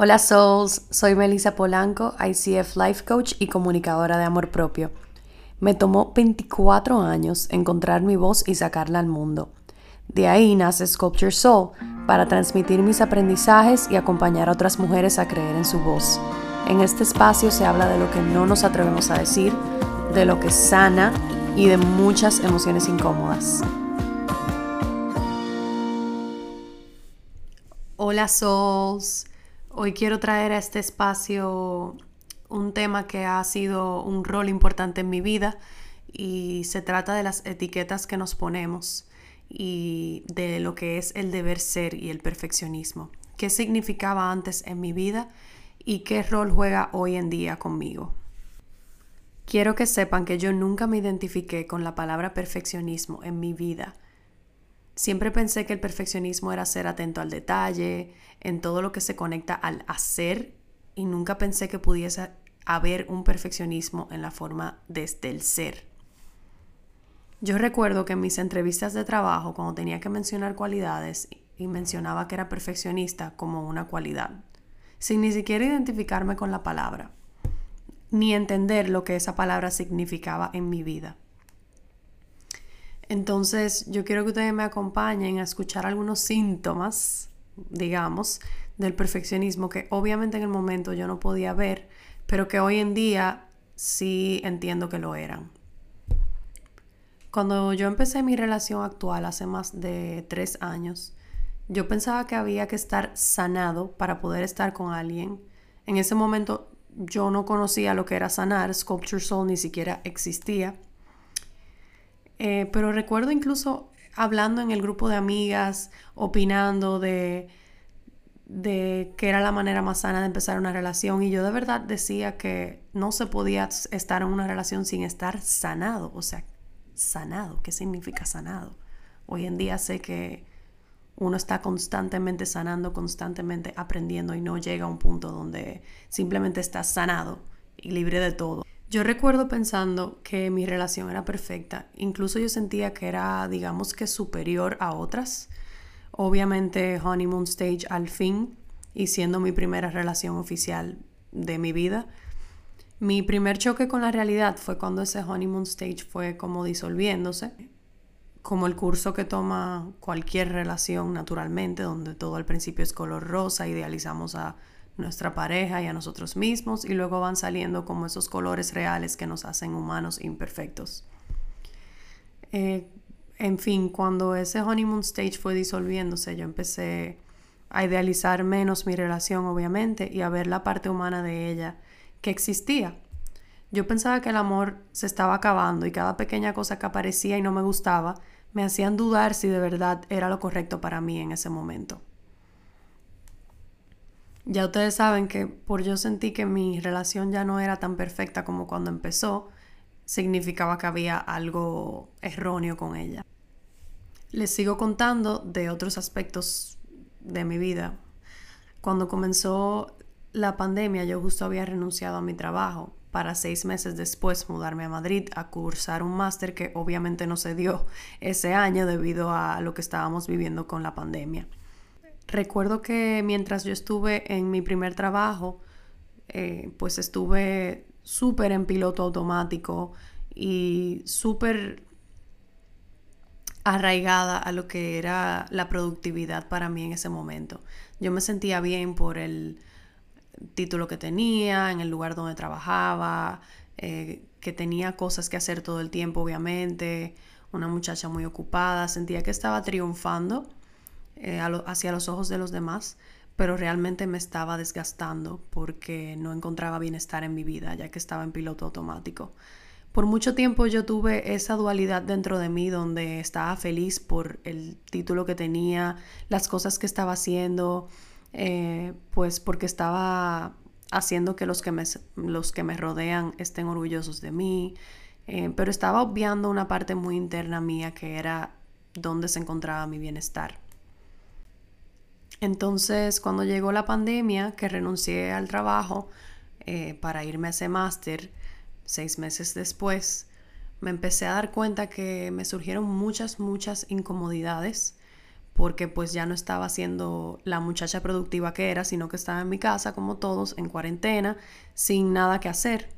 Hola Souls, soy Melissa Polanco, ICF Life Coach y comunicadora de amor propio. Me tomó 24 años encontrar mi voz y sacarla al mundo. De ahí nace Sculpture Soul, para transmitir mis aprendizajes y acompañar a otras mujeres a creer en su voz. En este espacio se habla de lo que no nos atrevemos a decir, de lo que sana y de muchas emociones incómodas. Hola Souls. Hoy quiero traer a este espacio un tema que ha sido un rol importante en mi vida y se trata de las etiquetas que nos ponemos y de lo que es el deber ser y el perfeccionismo. ¿Qué significaba antes en mi vida y qué rol juega hoy en día conmigo? Quiero que sepan que yo nunca me identifiqué con la palabra perfeccionismo en mi vida Siempre pensé que el perfeccionismo era ser atento al detalle, en todo lo que se conecta al hacer, y nunca pensé que pudiese haber un perfeccionismo en la forma desde el ser. Yo recuerdo que en mis entrevistas de trabajo, cuando tenía que mencionar cualidades y mencionaba que era perfeccionista como una cualidad, sin ni siquiera identificarme con la palabra, ni entender lo que esa palabra significaba en mi vida. Entonces, yo quiero que ustedes me acompañen a escuchar algunos síntomas, digamos, del perfeccionismo que obviamente en el momento yo no podía ver, pero que hoy en día sí entiendo que lo eran. Cuando yo empecé mi relación actual hace más de tres años, yo pensaba que había que estar sanado para poder estar con alguien. En ese momento yo no conocía lo que era sanar, Sculpture Soul ni siquiera existía. Eh, pero recuerdo incluso hablando en el grupo de amigas, opinando de, de que era la manera más sana de empezar una relación y yo de verdad decía que no se podía estar en una relación sin estar sanado, o sea, sanado, ¿qué significa sanado? Hoy en día sé que uno está constantemente sanando, constantemente aprendiendo y no llega a un punto donde simplemente está sanado y libre de todo. Yo recuerdo pensando que mi relación era perfecta, incluso yo sentía que era, digamos que superior a otras. Obviamente Honeymoon Stage al fin y siendo mi primera relación oficial de mi vida. Mi primer choque con la realidad fue cuando ese Honeymoon Stage fue como disolviéndose, como el curso que toma cualquier relación naturalmente, donde todo al principio es color rosa, idealizamos a nuestra pareja y a nosotros mismos y luego van saliendo como esos colores reales que nos hacen humanos imperfectos. Eh, en fin, cuando ese honeymoon stage fue disolviéndose, yo empecé a idealizar menos mi relación, obviamente, y a ver la parte humana de ella que existía. Yo pensaba que el amor se estaba acabando y cada pequeña cosa que aparecía y no me gustaba me hacían dudar si de verdad era lo correcto para mí en ese momento. Ya ustedes saben que por yo sentí que mi relación ya no era tan perfecta como cuando empezó, significaba que había algo erróneo con ella. Les sigo contando de otros aspectos de mi vida. Cuando comenzó la pandemia, yo justo había renunciado a mi trabajo para seis meses después mudarme a Madrid a cursar un máster que obviamente no se dio ese año debido a lo que estábamos viviendo con la pandemia. Recuerdo que mientras yo estuve en mi primer trabajo, eh, pues estuve súper en piloto automático y súper arraigada a lo que era la productividad para mí en ese momento. Yo me sentía bien por el título que tenía, en el lugar donde trabajaba, eh, que tenía cosas que hacer todo el tiempo, obviamente, una muchacha muy ocupada, sentía que estaba triunfando eh, hacia los ojos de los demás, pero realmente me estaba desgastando porque no encontraba bienestar en mi vida, ya que estaba en piloto automático. Por mucho tiempo yo tuve esa dualidad dentro de mí donde estaba feliz por el título que tenía, las cosas que estaba haciendo, eh, pues porque estaba haciendo que los que, me, los que me rodean estén orgullosos de mí, eh, pero estaba obviando una parte muy interna mía que era donde se encontraba mi bienestar. Entonces, cuando llegó la pandemia, que renuncié al trabajo eh, para irme a ese máster, seis meses después, me empecé a dar cuenta que me surgieron muchas, muchas incomodidades porque pues ya no estaba siendo la muchacha productiva que era, sino que estaba en mi casa como todos, en cuarentena, sin nada que hacer.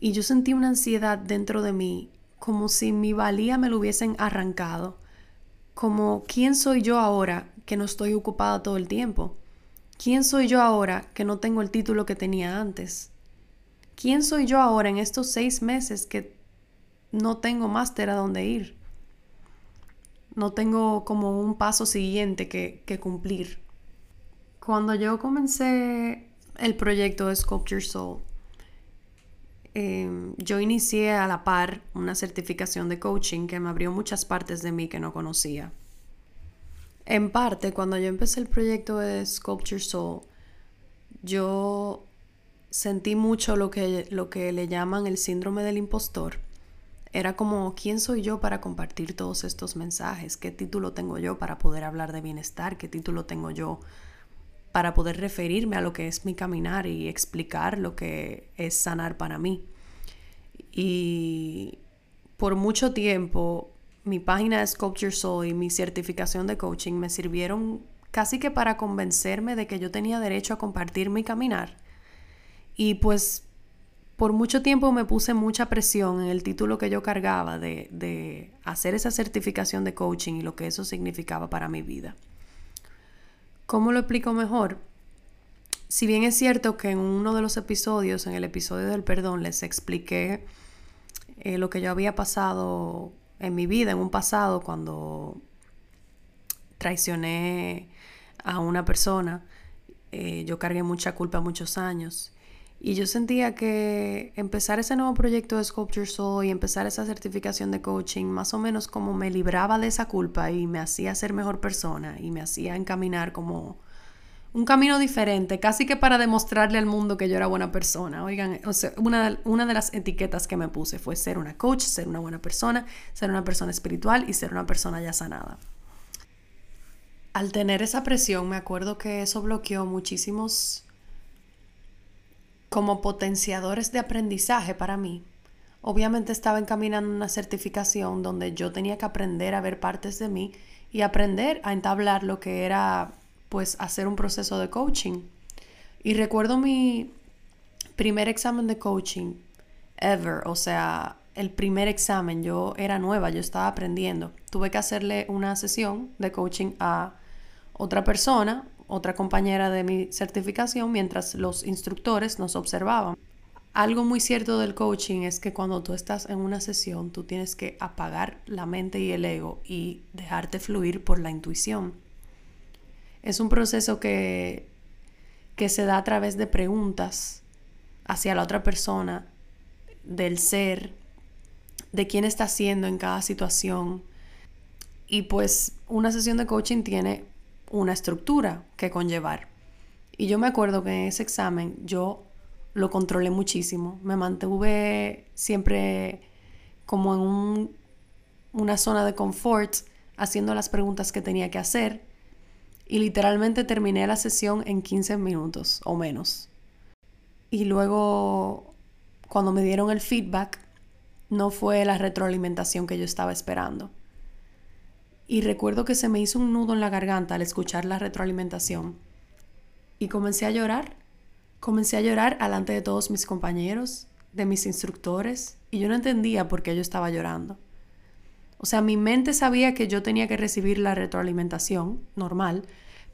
Y yo sentí una ansiedad dentro de mí, como si mi valía me lo hubiesen arrancado, como ¿quién soy yo ahora que no estoy ocupada todo el tiempo? ¿Quién soy yo ahora que no tengo el título que tenía antes? ¿Quién soy yo ahora en estos seis meses que no tengo máster a dónde ir? no tengo como un paso siguiente que, cumplir. Cuando yo comencé el proyecto de Sculpture Soul, em, yo inicié a la par una certificación de coaching que me abrió muchas partes de mí que no conocía. En parte, cuando yo empecé el proyecto de Sculpture Soul, yo sentí mucho lo que, lo que le llaman el síndrome del impostor era como, ¿quién soy yo para compartir todos estos mensajes? ¿Qué título tengo yo para poder hablar de bienestar? ¿Qué título tengo yo para poder referirme a lo que es mi caminar y explicar lo que es sanar para mí? Y por mucho tiempo, mi página de Sculpture Soul y mi certificación de coaching me sirvieron casi que para convencerme de que yo tenía derecho a compartir mi caminar. Y pues por mucho tiempo me puse mucha presión en el título que yo cargaba de, hacer esa certificación de coaching y lo que eso significaba para mi vida. ¿Cómo lo explico mejor? Si bien es cierto que en uno de los episodios, en el episodio del perdón, les expliqué eh, lo que yo había pasado en mi vida, en un pasado, cuando traicioné a una persona, eh, yo cargué mucha culpa muchos años. Y yo sentía que empezar ese nuevo proyecto de Sculpture Soul y empezar esa certificación de coaching, más o menos como me libraba de esa culpa y me hacía ser mejor persona y me hacía encaminar como un camino diferente, casi que para demostrarle al mundo que yo era buena persona. Oigan, una, una de las etiquetas que me puse fue ser una coach, ser una buena persona, ser una persona espiritual y ser una persona ya sanada. Al tener esa presión, me acuerdo que eso bloqueó muchísimos como potenciadores de aprendizaje para mí. Obviamente estaba encaminando una certificación donde yo tenía que aprender a ver partes de mí y aprender a entablar lo que era pues hacer un proceso de coaching. Y recuerdo mi primer examen de coaching ever, o sea, el primer examen, yo era nueva, yo estaba aprendiendo. Tuve que hacerle una sesión de coaching a otra persona, otra compañera de mi certificación mientras los instructores nos observaban. Algo muy cierto del coaching es que cuando tú estás en una sesión, tú tienes que apagar la mente y el ego y dejarte fluir por la intuición. Es un proceso que, que se da a través de preguntas hacia la otra persona, del ser, de quién está haciendo en cada situación. Y pues una sesión de coaching tiene una estructura que conllevar. Y yo me acuerdo que en ese examen yo lo controlé muchísimo. Me mantuve siempre como en una zona de confort, haciendo las preguntas que tenía que hacer. Y literalmente terminé la sesión en 15 minutos o menos. Y luego, cuando me dieron el feedback, no fue la retroalimentación que yo estaba esperando. Y recuerdo que se me hizo un nudo en la garganta al escuchar la retroalimentación. Y comencé a llorar. Comencé a llorar delante de todos mis compañeros, de mis instructores, y yo no entendía por qué yo estaba llorando. O sea, mi mente sabía que yo tenía que recibir la retroalimentación, normal,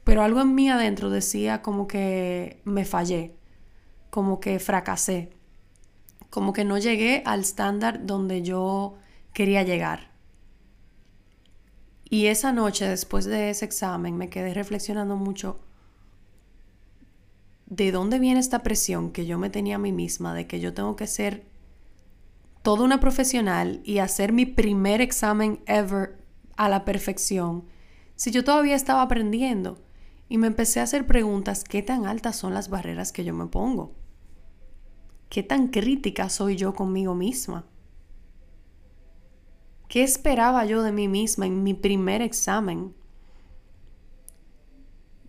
pero algo en mí adentro decía como que me fallé, como que fracasé, como que no llegué al estándar donde yo quería llegar. Y esa noche, después de ese examen, me quedé reflexionando mucho de dónde viene esta presión que yo me tenía a mí misma de que yo tengo que ser toda una profesional y hacer mi primer examen ever a la perfección, si yo todavía estaba aprendiendo. Y me empecé a hacer preguntas, ¿qué tan altas son las barreras que yo me pongo? ¿Qué tan crítica soy yo conmigo misma? ¿Qué esperaba yo de mí misma en mi primer examen?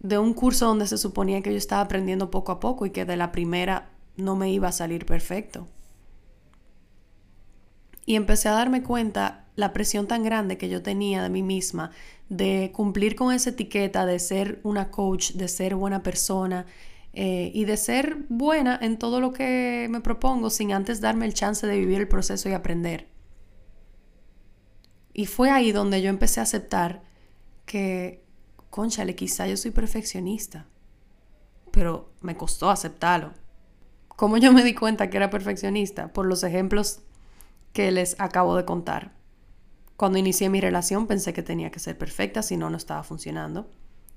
De un curso donde se suponía que yo estaba aprendiendo poco a poco y que de la primera no me iba a salir perfecto. Y empecé a darme cuenta la presión tan grande que yo tenía de mí misma, de cumplir con esa etiqueta, de ser una coach, de ser buena persona eh, y de ser buena en todo lo que me propongo sin antes darme el chance de vivir el proceso y aprender. Y fue ahí donde yo empecé a aceptar que, conchale, quizá yo soy perfeccionista, pero me costó aceptarlo. ¿Cómo yo me di cuenta que era perfeccionista? Por los ejemplos que les acabo de contar. Cuando inicié mi relación pensé que tenía que ser perfecta, si no, no estaba funcionando.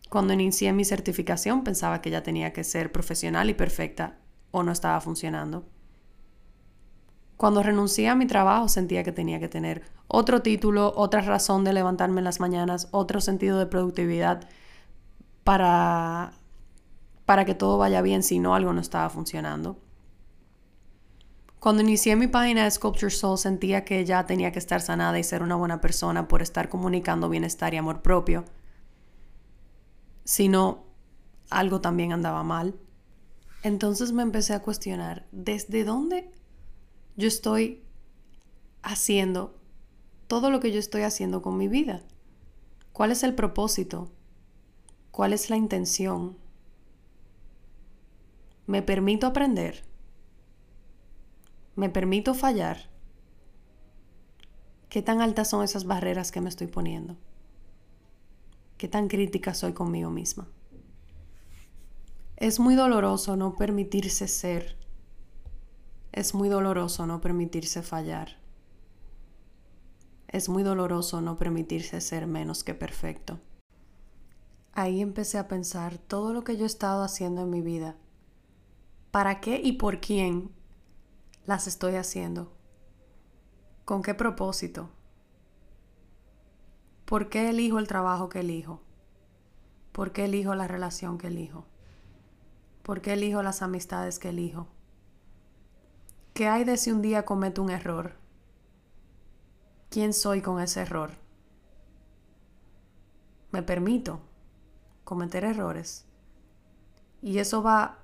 Cuando inicié mi certificación pensaba que ya tenía que ser profesional y perfecta o no estaba funcionando. Cuando renuncié a mi trabajo sentía que tenía que tener otro título, otra razón de levantarme en las mañanas, otro sentido de productividad para, para que todo vaya bien si no algo no estaba funcionando. Cuando inicié mi página de Sculpture Soul sentía que ya tenía que estar sanada y ser una buena persona por estar comunicando bienestar y amor propio. Si no, algo también andaba mal. Entonces me empecé a cuestionar, ¿desde dónde yo estoy haciendo todo lo que yo estoy haciendo con mi vida? ¿Cuál es el propósito? ¿Cuál es la intención? ¿Me permito aprender? ¿Me permito fallar? ¿Qué tan altas son esas barreras que me estoy poniendo? ¿Qué tan crítica soy conmigo misma? Es muy doloroso no permitirse ser es muy doloroso no permitirse fallar. Es muy doloroso no permitirse ser menos que perfecto. Ahí empecé a pensar todo lo que yo he estado haciendo en mi vida. ¿Para qué y por quién las estoy haciendo? ¿Con qué propósito? ¿Por qué elijo el trabajo que elijo? ¿Por qué elijo la relación que elijo? ¿Por qué elijo las amistades que elijo? ¿Qué hay de si un día cometo un error? ¿Quién soy con ese error? Me permito cometer errores. Y eso va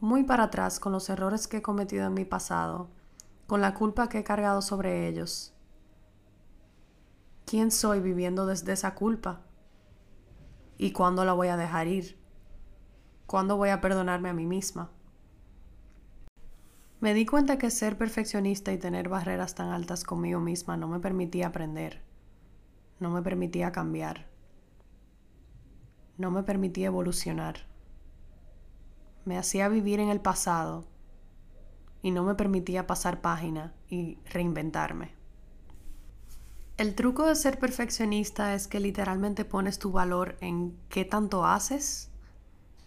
muy para atrás con los errores que he cometido en mi pasado, con la culpa que he cargado sobre ellos. ¿Quién soy viviendo desde esa culpa? ¿Y cuándo la voy a dejar ir? ¿Cuándo voy a perdonarme a mí misma? Me di cuenta que ser perfeccionista y tener barreras tan altas conmigo misma no me permitía aprender, no me permitía cambiar, no me permitía evolucionar. Me hacía vivir en el pasado y no me permitía pasar página y reinventarme. El truco de ser perfeccionista es que literalmente pones tu valor en qué tanto haces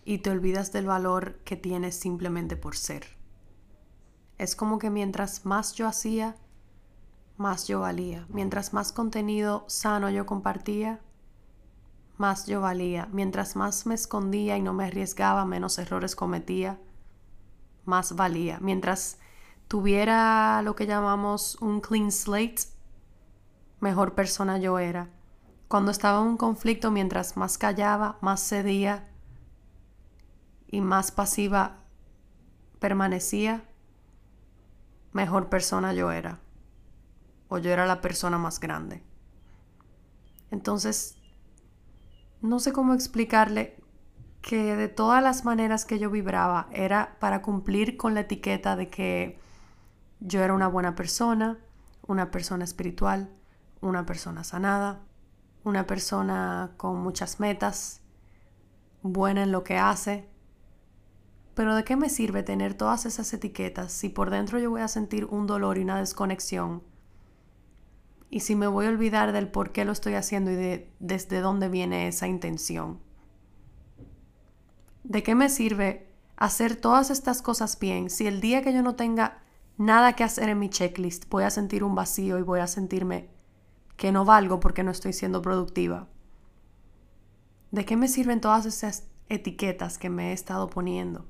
y te olvidas del valor que tienes simplemente por ser. Es como que mientras más yo hacía, más yo valía. Mientras más contenido sano yo compartía, más yo valía. Mientras más me escondía y no me arriesgaba, menos errores cometía, más valía. Mientras tuviera lo que llamamos un clean slate, mejor persona yo era. Cuando estaba en un conflicto, mientras más callaba, más cedía y más pasiva permanecía, mejor persona yo era. O yo era la persona más grande. Entonces, no sé cómo explicarle que de todas las maneras que yo vibraba era para cumplir con la etiqueta de que yo era una buena persona, una persona espiritual, una persona sanada, una persona con muchas metas, buena en lo que hace, pero ¿de qué me sirve tener todas esas etiquetas si por dentro yo voy a sentir un dolor y una desconexión? Y si me voy a olvidar del por qué lo estoy haciendo y de desde dónde viene esa intención. ¿De qué me sirve hacer todas estas cosas bien si el día que yo no tenga nada que hacer en mi checklist voy a sentir un vacío y voy a sentirme que no valgo porque no estoy siendo productiva? ¿De qué me sirven todas esas etiquetas que me he estado poniendo?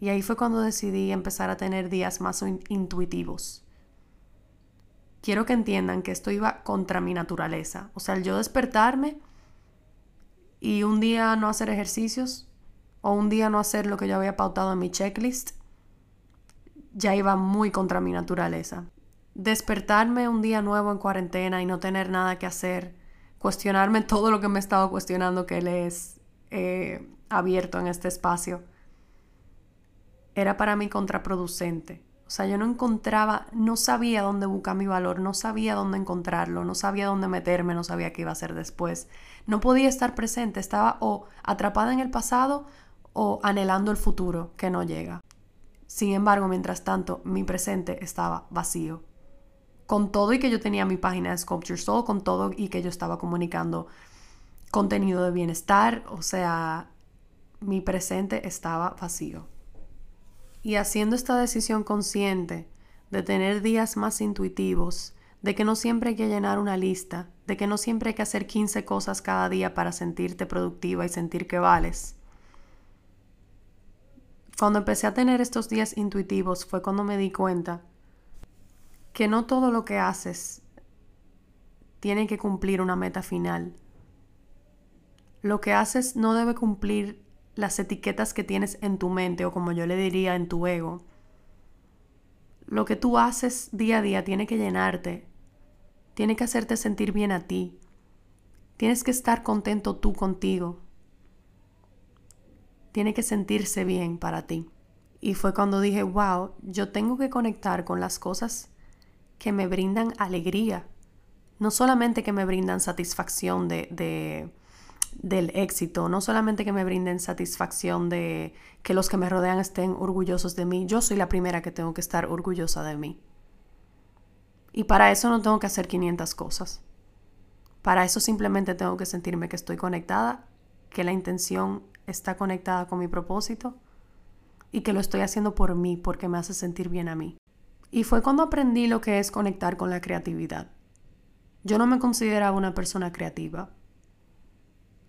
Y ahí fue cuando decidí empezar a tener días más intuitivos. Quiero que entiendan que esto iba contra mi naturaleza. O sea, el yo despertarme y un día no hacer ejercicios o un día no hacer lo que yo había pautado en mi checklist, ya iba muy contra mi naturaleza. despertarme un día nuevo en cuarentena y no tener nada que hacer, cuestionarme todo lo que me he estado cuestionando que él es eh, abierto en este espacio, era para mí contraproducente. O sea, yo no encontraba, no sabía dónde buscar mi valor, no sabía dónde encontrarlo, no sabía dónde meterme, no sabía qué iba a hacer después. No podía estar presente, estaba o atrapada en el pasado o anhelando el futuro que no llega. Sin embargo, mientras tanto, mi presente estaba vacío. Con todo y que yo tenía mi página de Sculpture Soul, con todo y que yo estaba comunicando contenido de bienestar, o sea, mi presente estaba vacío. Y haciendo esta decisión consciente de tener días más intuitivos, de que no siempre hay que llenar una lista, de que no siempre hay que hacer 15 cosas cada día para sentirte productiva y sentir que vales. Cuando empecé a tener estos días intuitivos fue cuando me di cuenta que no todo lo que haces tiene que cumplir una meta final. Lo que haces no debe cumplir las etiquetas que tienes en tu mente o como yo le diría en tu ego. Lo que tú haces día a día tiene que llenarte, tiene que hacerte sentir bien a ti, tienes que estar contento tú contigo, tiene que sentirse bien para ti. Y fue cuando dije, wow, yo tengo que conectar con las cosas que me brindan alegría, no solamente que me brindan satisfacción de, de del éxito, no solamente que me brinden satisfacción de que los que me rodean estén orgullosos de mí, yo soy la primera que tengo que estar orgullosa de mí. Y para eso no tengo que hacer 500 cosas. Para eso simplemente tengo que sentirme que estoy conectada, que la intención está conectada con mi propósito y que lo estoy haciendo por mí porque me hace sentir bien a mí. Y fue cuando aprendí lo que es conectar con la creatividad. Yo no me consideraba una persona creativa,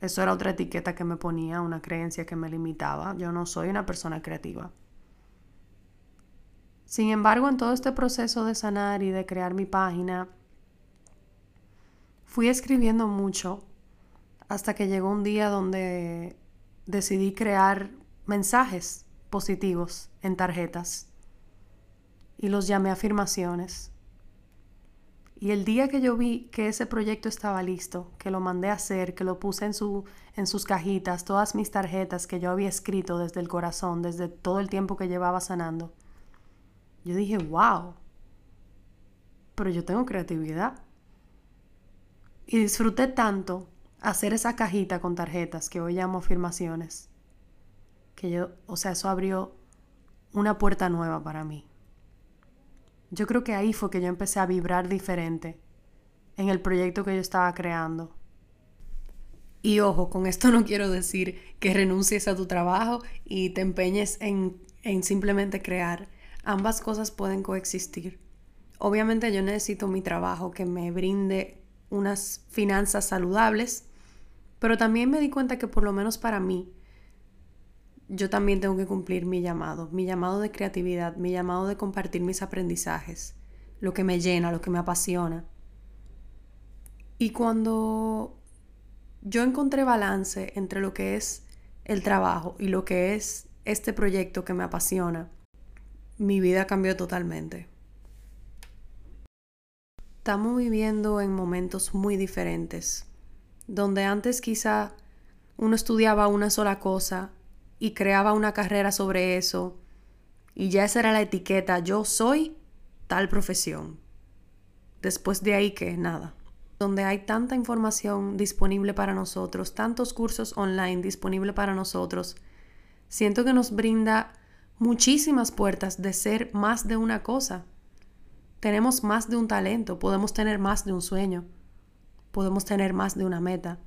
eso era otra etiqueta que me ponía, una creencia que me limitaba. Yo no soy una persona creativa. Sin embargo, en todo este proceso de sanar y de crear mi página, fui escribiendo mucho hasta que llegó un día donde decidí crear mensajes positivos en tarjetas y los llamé afirmaciones. Y el día que yo vi que ese proyecto estaba listo, que lo mandé a hacer, que lo puse en, su, en sus cajitas, todas mis tarjetas que yo había escrito desde el corazón, desde todo el tiempo que llevaba sanando, yo dije, wow, pero yo tengo creatividad. Y disfruté tanto hacer esa cajita con tarjetas que hoy llamo afirmaciones, que yo, o sea, eso abrió una puerta nueva para mí. Yo creo que ahí fue que yo empecé a vibrar diferente en el proyecto que yo estaba creando. Y ojo, con esto no quiero decir que renuncies a tu trabajo y te empeñes en, en simplemente crear. Ambas cosas pueden coexistir. Obviamente yo necesito mi trabajo que me brinde unas finanzas saludables, pero también me di cuenta que por lo menos para mí yo también tengo que cumplir mi llamado, mi llamado de creatividad, mi llamado de compartir mis aprendizajes, lo que me llena, lo que me apasiona. Y cuando yo encontré balance entre lo que es el trabajo y lo que es este proyecto que me apasiona, mi vida cambió totalmente. Estamos viviendo en momentos muy diferentes, donde antes quizá uno estudiaba una sola cosa y creaba una carrera sobre eso y ya esa era la etiqueta, yo soy tal profesión. Después de ahí que nada. Donde hay tanta información disponible para nosotros, tantos cursos online disponibles para nosotros, siento que nos brinda muchísimas puertas de ser más de una cosa. Tenemos más de un talento, podemos tener más de un sueño, podemos tener más de una meta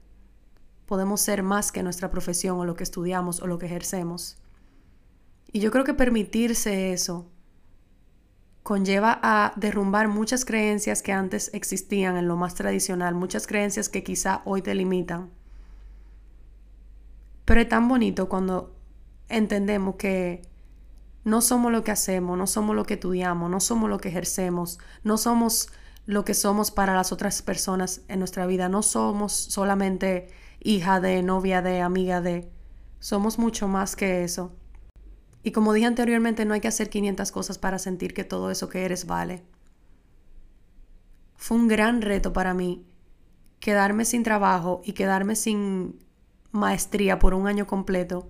podemos ser más que nuestra profesión o lo que estudiamos o lo que ejercemos. Y yo creo que permitirse eso conlleva a derrumbar muchas creencias que antes existían en lo más tradicional, muchas creencias que quizá hoy te limitan. Pero es tan bonito cuando entendemos que no somos lo que hacemos, no somos lo que estudiamos, no somos lo que ejercemos, no somos lo que somos para las otras personas en nuestra vida, no somos solamente hija de, novia de, amiga de. Somos mucho más que eso. Y como dije anteriormente, no hay que hacer 500 cosas para sentir que todo eso que eres vale. Fue un gran reto para mí quedarme sin trabajo y quedarme sin maestría por un año completo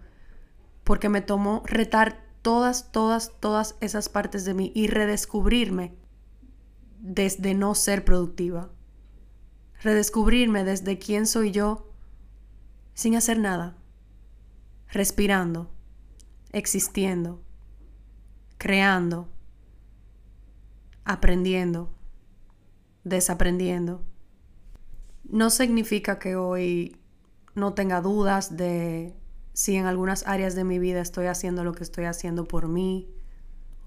porque me tomó retar todas, todas, todas esas partes de mí y redescubrirme desde no ser productiva. Redescubrirme desde quién soy yo sin hacer nada, respirando, existiendo, creando, aprendiendo, desaprendiendo. No significa que hoy no tenga dudas de si en algunas áreas de mi vida estoy haciendo lo que estoy haciendo por mí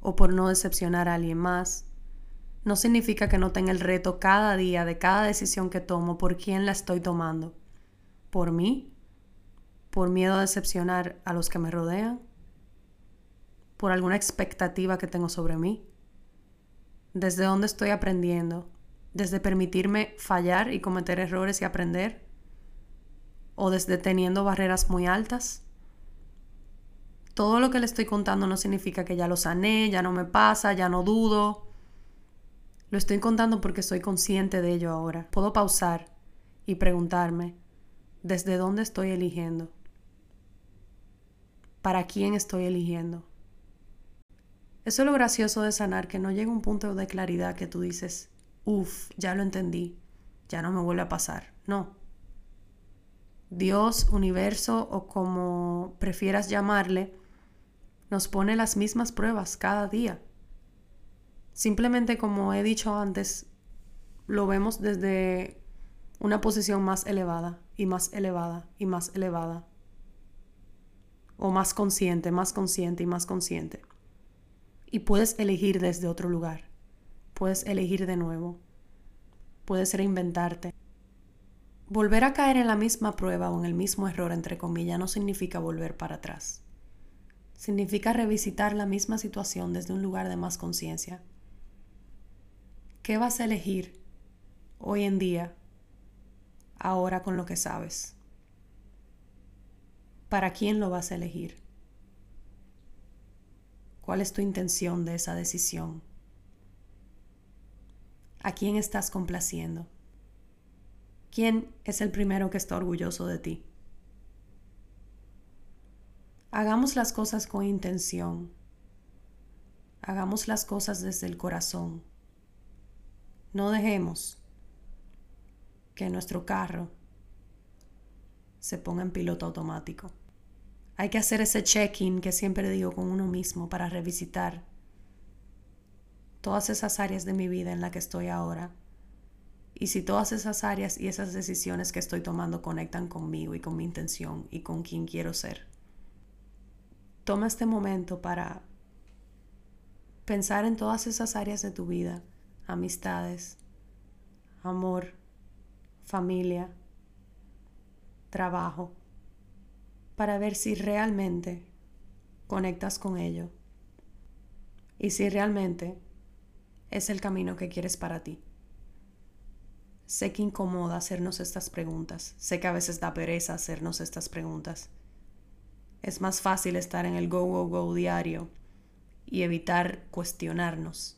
o por no decepcionar a alguien más. No significa que no tenga el reto cada día de cada decisión que tomo por quién la estoy tomando. ¿Por mí? ¿Por miedo a decepcionar a los que me rodean? ¿Por alguna expectativa que tengo sobre mí? ¿Desde dónde estoy aprendiendo? ¿Desde permitirme fallar y cometer errores y aprender? o desde teniendo barreras muy altas. Todo lo que le estoy contando no significa que ya lo sané, ya no me pasa, ya no dudo. Lo estoy contando porque soy consciente de ello ahora. Puedo pausar y preguntarme, ¿desde dónde estoy eligiendo? ¿Para quién estoy eligiendo? Eso es lo gracioso de sanar, que no llega un punto de claridad que tú dices, uff, ya lo entendí, ya no me vuelve a pasar. No, Dios, universo o como prefieras llamarle, nos pone las mismas pruebas cada día. Simplemente como he dicho antes, lo vemos desde una posición más elevada y más elevada y más elevada. O más consciente, más consciente y más consciente. Y puedes elegir desde otro lugar. Puedes elegir de nuevo. Puedes reinventarte. Volver a caer en la misma prueba o en el mismo error, entre comillas, no significa volver para atrás. Significa revisitar la misma situación desde un lugar de más conciencia. ¿Qué vas a elegir hoy en día, ahora con lo que sabes? ¿Para quién lo vas a elegir? ¿Cuál es tu intención de esa decisión? ¿A quién estás complaciendo? ¿Quién es el primero que está orgulloso de ti? Hagamos las cosas con intención. Hagamos las cosas desde el corazón. No dejemos que nuestro carro se ponga en piloto automático. Hay que hacer ese check-in que siempre digo con uno mismo para revisitar todas esas áreas de mi vida en la que estoy ahora y si todas esas áreas y esas decisiones que estoy tomando conectan conmigo y con mi intención y con quien quiero ser. Toma este momento para pensar en todas esas áreas de tu vida, amistades, amor, familia, trabajo, para ver si realmente conectas con ello y si realmente es el camino que quieres para ti. Sé que incomoda hacernos estas preguntas. Sé que a veces da pereza hacernos estas preguntas. Es más fácil estar en el go, go, go diario y evitar cuestionarnos,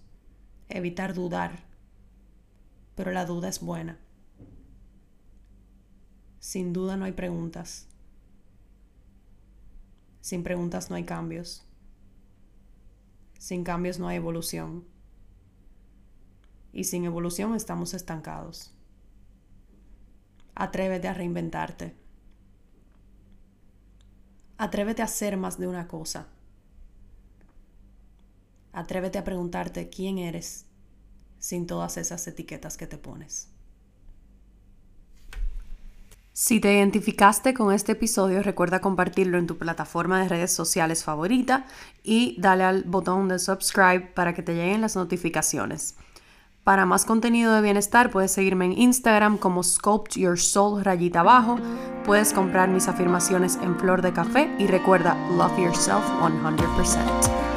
evitar dudar. Pero la duda es buena. Sin duda no hay preguntas. Sin preguntas no hay cambios. Sin cambios no hay evolución. Y sin evolución estamos estancados. Atrévete a reinventarte. Atrévete a hacer más de una cosa. Atrévete a preguntarte quién eres sin todas esas etiquetas que te pones. Si te identificaste con este episodio, recuerda compartirlo en tu plataforma de redes sociales favorita y dale al botón de subscribe para que te lleguen las notificaciones. Para más contenido de bienestar puedes seguirme en Instagram como Sculpt Your Soul rayita abajo. Puedes comprar mis afirmaciones en flor de café y recuerda, love yourself 100%.